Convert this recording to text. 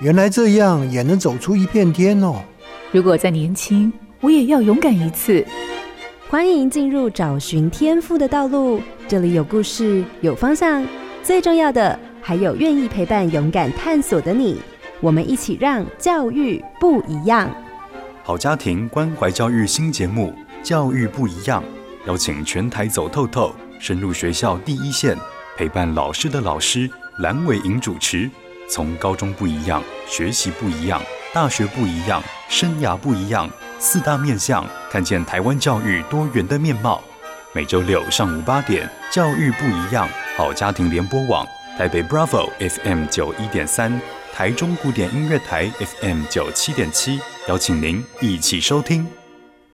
原来这样也能走出一片天哦！如果再年轻，我也要勇敢一次。欢迎进入找寻天赋的道路，这里有故事，有方向，最重要的还有愿意陪伴、勇敢探索的你。我们一起让教育不一样。好家庭关怀教育新节目《教育不一样》，邀请全台走透透，深入学校第一线，陪伴老师的老师蓝伟莹主持。从高中不一样，学习不一样，大学不一样，生涯不一样，四大面向，看见台湾教育多元的面貌。每周六上午八点，《教育不一样》，好家庭联播网，台北 Bravo FM 九一点三。台中古典音乐台 FM 九七点七，邀请您一起收听。